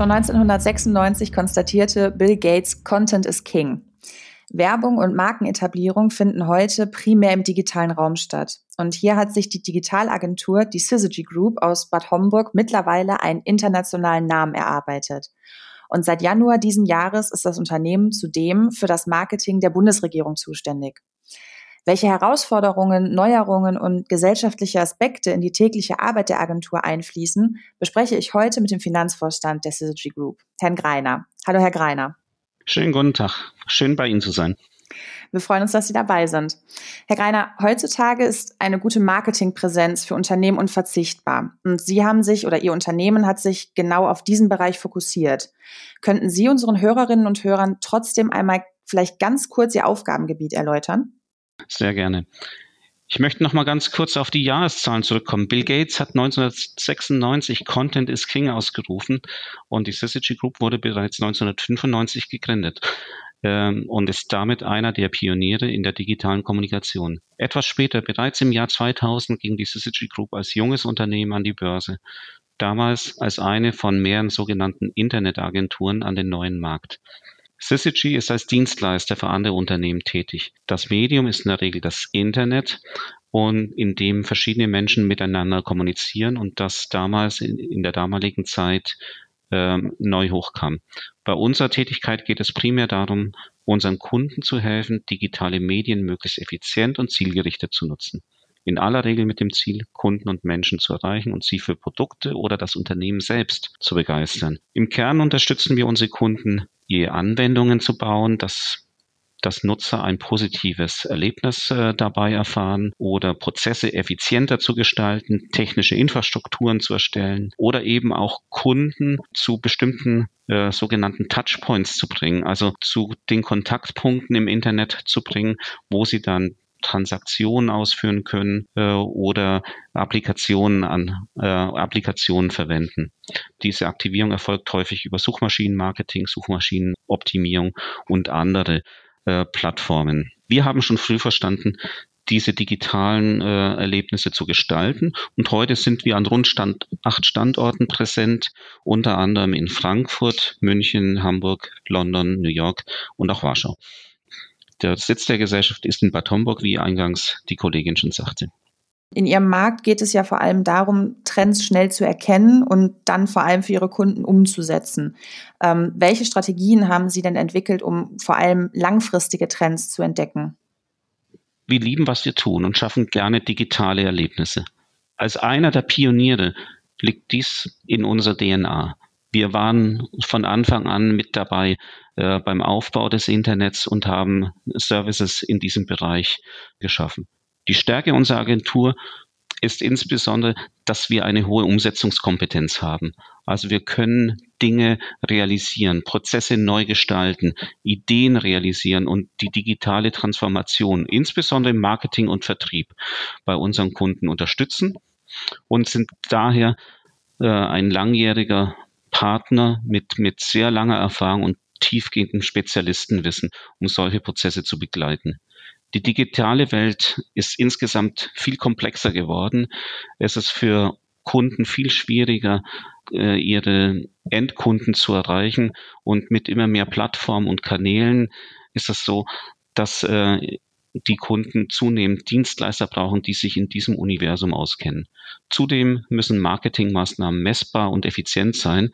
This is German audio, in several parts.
Schon 1996 konstatierte Bill Gates, Content is King. Werbung und Markenetablierung finden heute primär im digitalen Raum statt. Und hier hat sich die Digitalagentur, die Syzygy Group aus Bad Homburg, mittlerweile einen internationalen Namen erarbeitet. Und seit Januar diesen Jahres ist das Unternehmen zudem für das Marketing der Bundesregierung zuständig. Welche Herausforderungen, Neuerungen und gesellschaftliche Aspekte in die tägliche Arbeit der Agentur einfließen, bespreche ich heute mit dem Finanzvorstand der Syzygy Group, Herrn Greiner. Hallo, Herr Greiner. Schönen guten Tag. Schön bei Ihnen zu sein. Wir freuen uns, dass Sie dabei sind. Herr Greiner, heutzutage ist eine gute Marketingpräsenz für Unternehmen unverzichtbar. Und Sie haben sich oder Ihr Unternehmen hat sich genau auf diesen Bereich fokussiert. Könnten Sie unseren Hörerinnen und Hörern trotzdem einmal vielleicht ganz kurz Ihr Aufgabengebiet erläutern? Sehr gerne. Ich möchte noch mal ganz kurz auf die Jahreszahlen zurückkommen. Bill Gates hat 1996 Content is King ausgerufen und die Syzygy Group wurde bereits 1995 gegründet ähm, und ist damit einer der Pioniere in der digitalen Kommunikation. Etwas später, bereits im Jahr 2000, ging die Syzygy Group als junges Unternehmen an die Börse. Damals als eine von mehreren sogenannten Internetagenturen an den neuen Markt. Syzygy ist als Dienstleister für andere Unternehmen tätig. Das Medium ist in der Regel das Internet und in dem verschiedene Menschen miteinander kommunizieren und das damals in, in der damaligen Zeit ähm, neu hochkam. Bei unserer Tätigkeit geht es primär darum, unseren Kunden zu helfen, digitale Medien möglichst effizient und zielgerichtet zu nutzen. In aller Regel mit dem Ziel, Kunden und Menschen zu erreichen und sie für Produkte oder das Unternehmen selbst zu begeistern. Im Kern unterstützen wir unsere Kunden Anwendungen zu bauen, dass dass Nutzer ein positives Erlebnis äh, dabei erfahren oder Prozesse effizienter zu gestalten, technische Infrastrukturen zu erstellen oder eben auch Kunden zu bestimmten äh, sogenannten Touchpoints zu bringen, also zu den Kontaktpunkten im Internet zu bringen, wo sie dann Transaktionen ausführen können äh, oder Applikationen an äh, Applikationen verwenden. Diese Aktivierung erfolgt häufig über Suchmaschinenmarketing, Suchmaschinenoptimierung und andere äh, Plattformen. Wir haben schon früh verstanden, diese digitalen äh, Erlebnisse zu gestalten. Und heute sind wir an rund Stand, acht Standorten präsent, unter anderem in Frankfurt, München, Hamburg, London, New York und auch Warschau. Der Sitz der Gesellschaft ist in Bad Homburg, wie eingangs die Kollegin schon sagte. In Ihrem Markt geht es ja vor allem darum, Trends schnell zu erkennen und dann vor allem für Ihre Kunden umzusetzen. Ähm, welche Strategien haben Sie denn entwickelt, um vor allem langfristige Trends zu entdecken? Wir lieben, was wir tun und schaffen gerne digitale Erlebnisse. Als einer der Pioniere liegt dies in unserer DNA. Wir waren von Anfang an mit dabei äh, beim Aufbau des Internets und haben Services in diesem Bereich geschaffen. Die Stärke unserer Agentur ist insbesondere, dass wir eine hohe Umsetzungskompetenz haben. Also wir können Dinge realisieren, Prozesse neu gestalten, Ideen realisieren und die digitale Transformation, insbesondere im Marketing und Vertrieb, bei unseren Kunden unterstützen und sind daher äh, ein langjähriger Partner mit, mit sehr langer Erfahrung und tiefgehendem Spezialistenwissen, um solche Prozesse zu begleiten. Die digitale Welt ist insgesamt viel komplexer geworden. Es ist für Kunden viel schwieriger, äh, ihre Endkunden zu erreichen. Und mit immer mehr Plattformen und Kanälen ist es so, dass äh, die Kunden zunehmend Dienstleister brauchen, die sich in diesem Universum auskennen. Zudem müssen Marketingmaßnahmen messbar und effizient sein.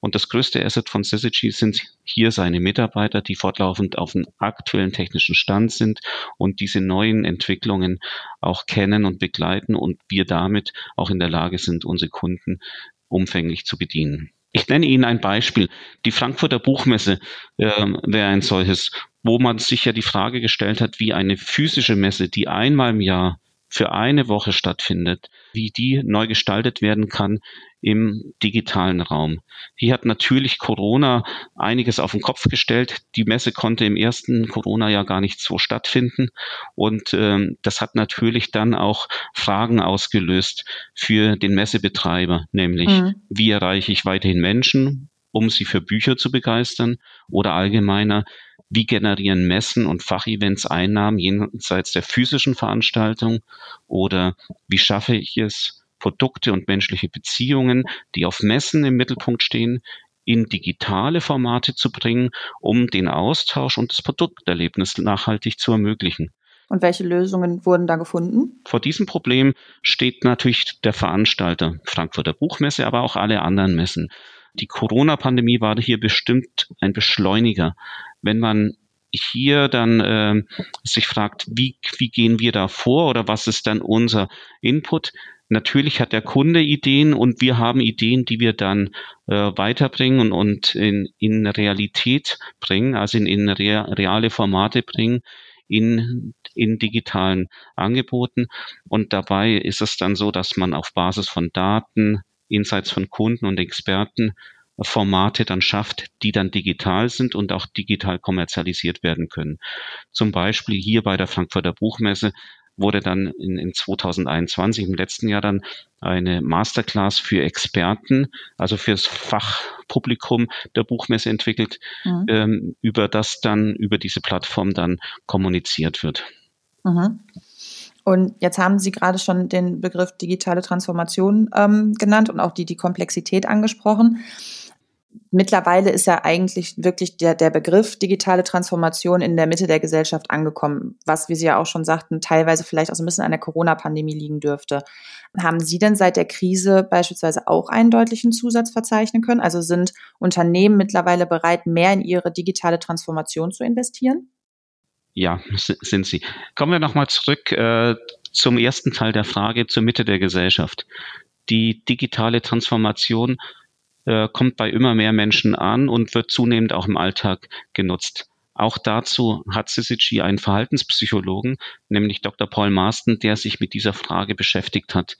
Und das größte Asset von Syzygy sind hier seine Mitarbeiter, die fortlaufend auf dem aktuellen technischen Stand sind und diese neuen Entwicklungen auch kennen und begleiten und wir damit auch in der Lage sind, unsere Kunden umfänglich zu bedienen. Ich nenne Ihnen ein Beispiel. Die Frankfurter Buchmesse äh, wäre ein solches, wo man sich ja die Frage gestellt hat, wie eine physische Messe, die einmal im Jahr für eine Woche stattfindet, wie die neu gestaltet werden kann im digitalen Raum. Hier hat natürlich Corona einiges auf den Kopf gestellt. Die Messe konnte im ersten Corona-Jahr gar nicht so stattfinden. Und ähm, das hat natürlich dann auch Fragen ausgelöst für den Messebetreiber, nämlich mhm. wie erreiche ich weiterhin Menschen, um sie für Bücher zu begeistern oder allgemeiner, wie generieren Messen und Fachevents Einnahmen jenseits der physischen Veranstaltung oder wie schaffe ich es, Produkte und menschliche Beziehungen, die auf Messen im Mittelpunkt stehen, in digitale Formate zu bringen, um den Austausch und das Produkterlebnis nachhaltig zu ermöglichen. Und welche Lösungen wurden da gefunden? Vor diesem Problem steht natürlich der Veranstalter Frankfurter Buchmesse, aber auch alle anderen Messen. Die Corona-Pandemie war hier bestimmt ein Beschleuniger. Wenn man hier dann äh, sich fragt, wie, wie gehen wir da vor oder was ist dann unser Input? Natürlich hat der Kunde Ideen und wir haben Ideen, die wir dann äh, weiterbringen und, und in, in Realität bringen, also in, in reale Formate bringen, in, in digitalen Angeboten. Und dabei ist es dann so, dass man auf Basis von Daten, Insights von Kunden und Experten Formate dann schafft, die dann digital sind und auch digital kommerzialisiert werden können. Zum Beispiel hier bei der Frankfurter Buchmesse wurde dann in, in 2021, im letzten Jahr dann eine Masterclass für Experten, also fürs Fachpublikum der Buchmesse entwickelt, mhm. ähm, über das dann über diese Plattform dann kommuniziert wird. Mhm. Und jetzt haben Sie gerade schon den Begriff digitale Transformation ähm, genannt und auch die, die Komplexität angesprochen mittlerweile ist ja eigentlich wirklich der, der Begriff digitale Transformation in der Mitte der Gesellschaft angekommen, was, wie Sie ja auch schon sagten, teilweise vielleicht auch so ein bisschen an der Corona-Pandemie liegen dürfte. Haben Sie denn seit der Krise beispielsweise auch einen deutlichen Zusatz verzeichnen können? Also sind Unternehmen mittlerweile bereit, mehr in ihre digitale Transformation zu investieren? Ja, sind sie. Kommen wir nochmal zurück äh, zum ersten Teil der Frage zur Mitte der Gesellschaft. Die digitale Transformation äh, kommt bei immer mehr Menschen an und wird zunehmend auch im Alltag genutzt. Auch dazu hat Syzygy einen Verhaltenspsychologen, nämlich Dr. Paul Marston, der sich mit dieser Frage beschäftigt hat.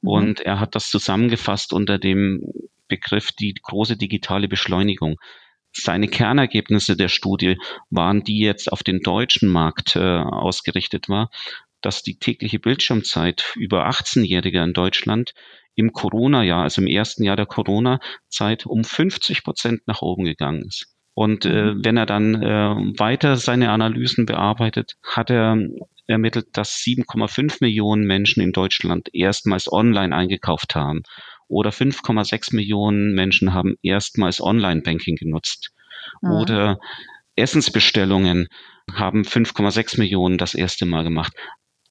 Mhm. Und er hat das zusammengefasst unter dem Begriff die große digitale Beschleunigung. Seine Kernergebnisse der Studie waren, die jetzt auf den deutschen Markt äh, ausgerichtet war, dass die tägliche Bildschirmzeit über 18-Jährige in Deutschland im Corona-Jahr, also im ersten Jahr der Corona-Zeit, um 50 Prozent nach oben gegangen ist. Und äh, mhm. wenn er dann äh, weiter seine Analysen bearbeitet, hat er ermittelt, dass 7,5 Millionen Menschen in Deutschland erstmals online eingekauft haben. Oder 5,6 Millionen Menschen haben erstmals Online-Banking genutzt. Mhm. Oder Essensbestellungen haben 5,6 Millionen das erste Mal gemacht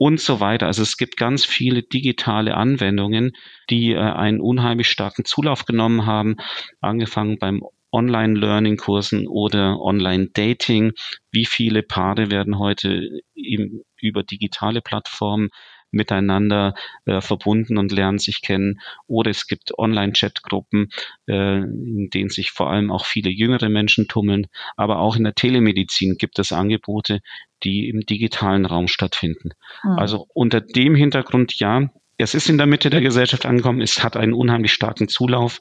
und so weiter. Also es gibt ganz viele digitale Anwendungen, die äh, einen unheimlich starken Zulauf genommen haben, angefangen beim Online-Learning-Kursen oder Online-Dating. Wie viele Paare werden heute im, über digitale Plattformen miteinander äh, verbunden und lernen sich kennen. Oder es gibt Online-Chat-Gruppen, äh, in denen sich vor allem auch viele jüngere Menschen tummeln. Aber auch in der Telemedizin gibt es Angebote, die im digitalen Raum stattfinden. Mhm. Also unter dem Hintergrund, ja, es ist in der Mitte der Gesellschaft angekommen, es hat einen unheimlich starken Zulauf.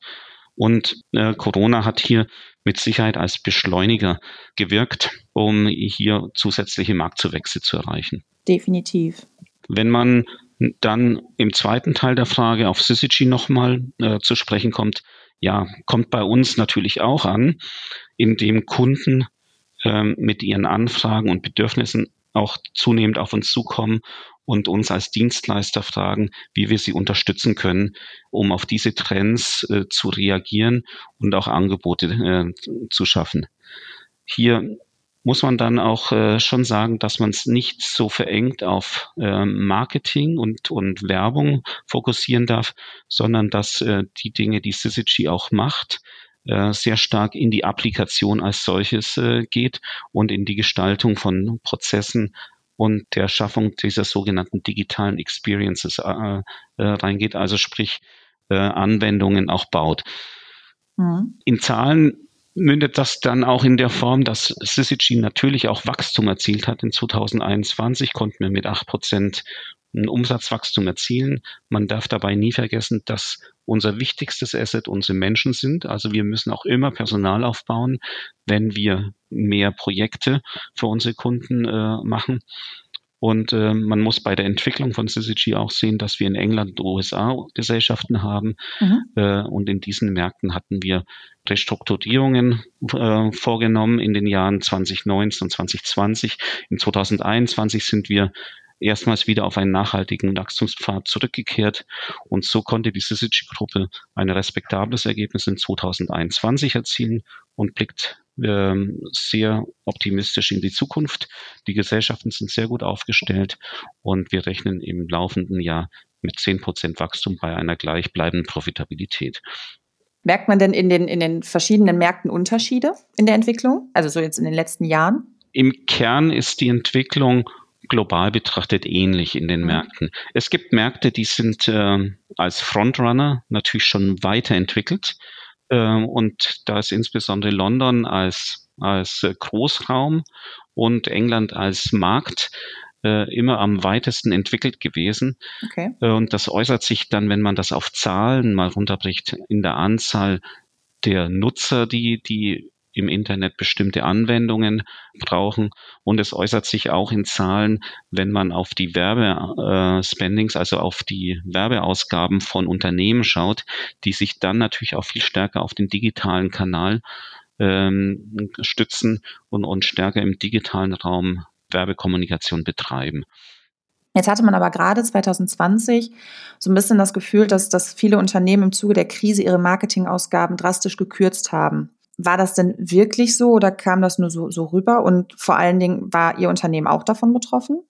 Und äh, Corona hat hier mit Sicherheit als Beschleuniger gewirkt, um hier zusätzliche Marktzuwächse zu erreichen. Definitiv. Wenn man dann im zweiten Teil der Frage auf Syzygy nochmal äh, zu sprechen kommt, ja, kommt bei uns natürlich auch an, indem Kunden ähm, mit ihren Anfragen und Bedürfnissen auch zunehmend auf uns zukommen und uns als Dienstleister fragen, wie wir sie unterstützen können, um auf diese Trends äh, zu reagieren und auch Angebote äh, zu schaffen. Hier muss man dann auch äh, schon sagen, dass man es nicht so verengt auf äh, Marketing und, und Werbung fokussieren darf, sondern dass äh, die Dinge, die Syzygy auch macht, äh, sehr stark in die Applikation als solches äh, geht und in die Gestaltung von Prozessen und der Schaffung dieser sogenannten digitalen Experiences äh, reingeht, also sprich Anwendungen auch baut. Mhm. In Zahlen mündet das dann auch in der Form, dass Syzygy natürlich auch Wachstum erzielt hat. In 2021 konnten wir mit acht Prozent ein Umsatzwachstum erzielen. Man darf dabei nie vergessen, dass unser wichtigstes Asset unsere Menschen sind. Also wir müssen auch immer Personal aufbauen, wenn wir mehr Projekte für unsere Kunden äh, machen. Und äh, man muss bei der Entwicklung von CCG auch sehen, dass wir in England und USA Gesellschaften haben. Mhm. Äh, und in diesen Märkten hatten wir Restrukturierungen äh, vorgenommen in den Jahren 2019 und 2020. In 2021 sind wir erstmals wieder auf einen nachhaltigen Wachstumspfad zurückgekehrt. Und so konnte die Syzygy-Gruppe ein respektables Ergebnis in 2021 erzielen und blickt ähm, sehr optimistisch in die Zukunft. Die Gesellschaften sind sehr gut aufgestellt und wir rechnen im laufenden Jahr mit 10 Prozent Wachstum bei einer gleichbleibenden Profitabilität. Merkt man denn in den, in den verschiedenen Märkten Unterschiede in der Entwicklung? Also so jetzt in den letzten Jahren? Im Kern ist die Entwicklung global betrachtet ähnlich in den mhm. Märkten. Es gibt Märkte, die sind äh, als Frontrunner natürlich schon weiterentwickelt. Äh, und da ist insbesondere London als, als äh, Großraum und England als Markt äh, immer am weitesten entwickelt gewesen. Okay. Äh, und das äußert sich dann, wenn man das auf Zahlen mal runterbricht, in der Anzahl der Nutzer, die, die im Internet bestimmte Anwendungen brauchen. Und es äußert sich auch in Zahlen, wenn man auf die Werbespendings, äh, also auf die Werbeausgaben von Unternehmen schaut, die sich dann natürlich auch viel stärker auf den digitalen Kanal ähm, stützen und, und stärker im digitalen Raum Werbekommunikation betreiben. Jetzt hatte man aber gerade 2020 so ein bisschen das Gefühl, dass, dass viele Unternehmen im Zuge der Krise ihre Marketingausgaben drastisch gekürzt haben. War das denn wirklich so oder kam das nur so, so rüber? Und vor allen Dingen war Ihr Unternehmen auch davon betroffen?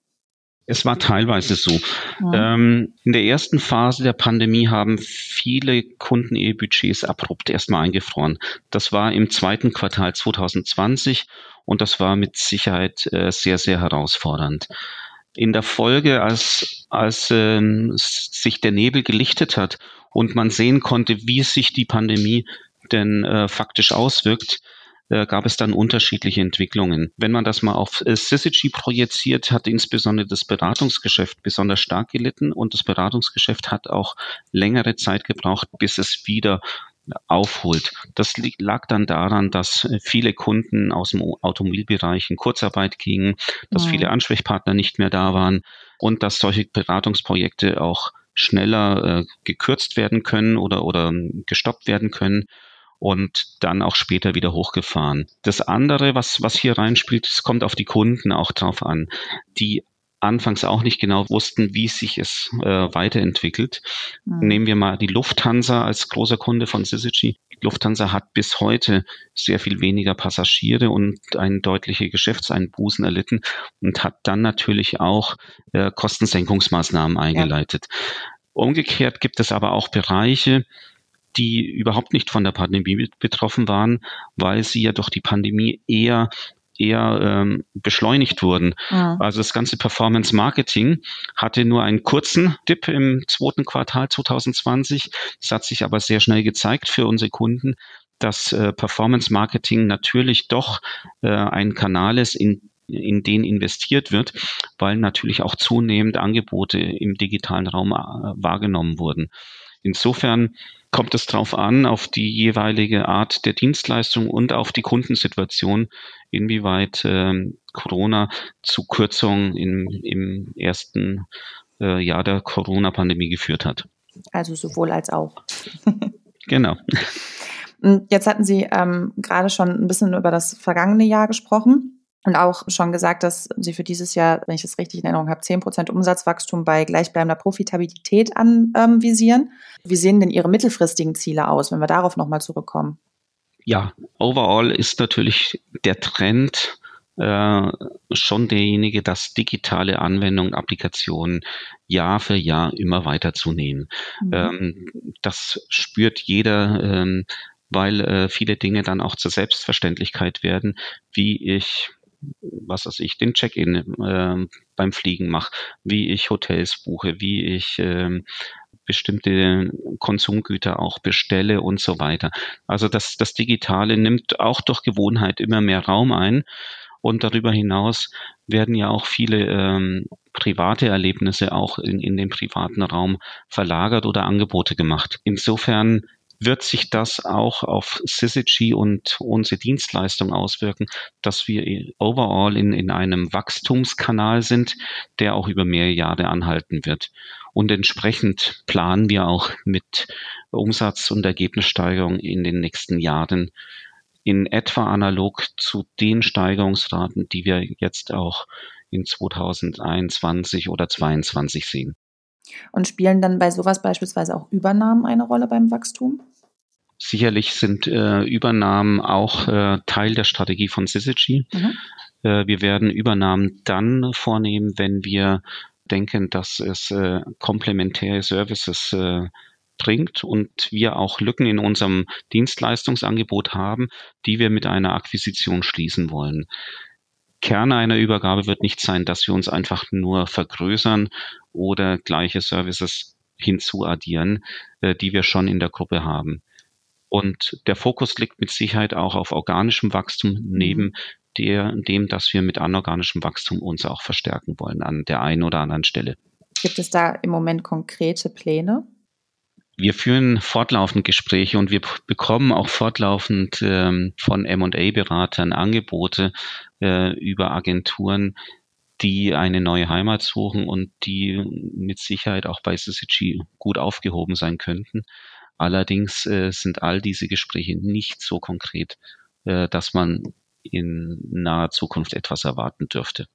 Es war teilweise so. Ja. Ähm, in der ersten Phase der Pandemie haben viele Kunden ihre Budgets abrupt erstmal eingefroren. Das war im zweiten Quartal 2020 und das war mit Sicherheit äh, sehr, sehr herausfordernd. In der Folge, als, als ähm, sich der Nebel gelichtet hat und man sehen konnte, wie sich die Pandemie denn äh, faktisch auswirkt, äh, gab es dann unterschiedliche Entwicklungen. Wenn man das mal auf äh, Syzygy projiziert, hat insbesondere das Beratungsgeschäft besonders stark gelitten und das Beratungsgeschäft hat auch längere Zeit gebraucht, bis es wieder aufholt. Das lag dann daran, dass äh, viele Kunden aus dem Automobilbereich in Kurzarbeit gingen, dass mhm. viele Ansprechpartner nicht mehr da waren und dass solche Beratungsprojekte auch schneller äh, gekürzt werden können oder, oder ähm, gestoppt werden können und dann auch später wieder hochgefahren. Das andere, was, was hier reinspielt, es kommt auf die Kunden auch drauf an. Die anfangs auch nicht genau wussten, wie sich es äh, weiterentwickelt. Mhm. Nehmen wir mal die Lufthansa als großer Kunde von Syzygy. Lufthansa hat bis heute sehr viel weniger Passagiere und ein deutliche Geschäftseinbußen erlitten und hat dann natürlich auch äh, Kostensenkungsmaßnahmen eingeleitet. Ja. Umgekehrt gibt es aber auch Bereiche, die überhaupt nicht von der Pandemie betroffen waren, weil sie ja durch die Pandemie eher eher ähm, beschleunigt wurden. Ja. Also das ganze Performance Marketing hatte nur einen kurzen Dip im zweiten Quartal 2020. Das hat sich aber sehr schnell gezeigt für unsere Kunden, dass äh, Performance Marketing natürlich doch äh, ein Kanal ist, in in den investiert wird, weil natürlich auch zunehmend Angebote im digitalen Raum äh, wahrgenommen wurden. Insofern kommt es darauf an, auf die jeweilige Art der Dienstleistung und auf die Kundensituation, inwieweit äh, Corona zu Kürzungen im, im ersten äh, Jahr der Corona-Pandemie geführt hat. Also sowohl als auch. genau. Jetzt hatten Sie ähm, gerade schon ein bisschen über das vergangene Jahr gesprochen und auch schon gesagt, dass Sie für dieses Jahr, wenn ich das richtig in Erinnerung habe, 10% Umsatzwachstum bei gleichbleibender Profitabilität anvisieren. Ähm, Wie sehen denn Ihre mittelfristigen Ziele aus, wenn wir darauf nochmal zurückkommen? Ja, overall ist natürlich der Trend äh, schon derjenige, dass digitale Anwendungen, Applikationen Jahr für Jahr immer weiter zunehmen. Mhm. Ähm, das spürt jeder. Ähm, weil äh, viele Dinge dann auch zur Selbstverständlichkeit werden, wie ich was weiß ich, den Check-in äh, beim Fliegen mache, wie ich Hotels buche, wie ich äh, bestimmte Konsumgüter auch bestelle und so weiter. Also das, das Digitale nimmt auch durch Gewohnheit immer mehr Raum ein. Und darüber hinaus werden ja auch viele ähm, private Erlebnisse auch in, in den privaten Raum verlagert oder Angebote gemacht. Insofern wird sich das auch auf Syzygy und unsere Dienstleistung auswirken, dass wir overall in, in einem Wachstumskanal sind, der auch über mehrere Jahre anhalten wird. Und entsprechend planen wir auch mit Umsatz- und Ergebnissteigerung in den nächsten Jahren in etwa analog zu den Steigerungsraten, die wir jetzt auch in 2021 oder 2022 sehen. Und spielen dann bei sowas beispielsweise auch Übernahmen eine Rolle beim Wachstum? Sicherlich sind äh, Übernahmen auch äh, Teil der Strategie von Syzygy. Mhm. Äh, wir werden Übernahmen dann vornehmen, wenn wir denken, dass es äh, komplementäre Services äh, bringt und wir auch Lücken in unserem Dienstleistungsangebot haben, die wir mit einer Akquisition schließen wollen. Kern einer Übergabe wird nicht sein, dass wir uns einfach nur vergrößern oder gleiche Services hinzuaddieren, äh, die wir schon in der Gruppe haben. Und der Fokus liegt mit Sicherheit auch auf organischem Wachstum mhm. neben der, dem, dass wir mit anorganischem Wachstum uns auch verstärken wollen an der einen oder anderen Stelle. Gibt es da im Moment konkrete Pläne? Wir führen fortlaufend Gespräche und wir bekommen auch fortlaufend ähm, von M&A-Beratern Angebote äh, über Agenturen, die eine neue Heimat suchen und die mit Sicherheit auch bei SSG gut aufgehoben sein könnten. Allerdings äh, sind all diese Gespräche nicht so konkret, äh, dass man in naher Zukunft etwas erwarten dürfte.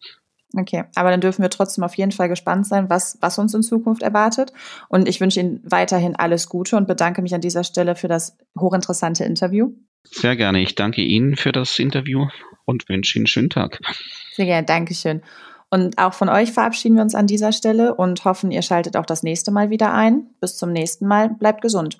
Okay, aber dann dürfen wir trotzdem auf jeden Fall gespannt sein, was, was uns in Zukunft erwartet. Und ich wünsche Ihnen weiterhin alles Gute und bedanke mich an dieser Stelle für das hochinteressante Interview. Sehr gerne. Ich danke Ihnen für das Interview und wünsche Ihnen einen schönen Tag. Sehr gerne. Dankeschön. Und auch von euch verabschieden wir uns an dieser Stelle und hoffen, ihr schaltet auch das nächste Mal wieder ein. Bis zum nächsten Mal. Bleibt gesund.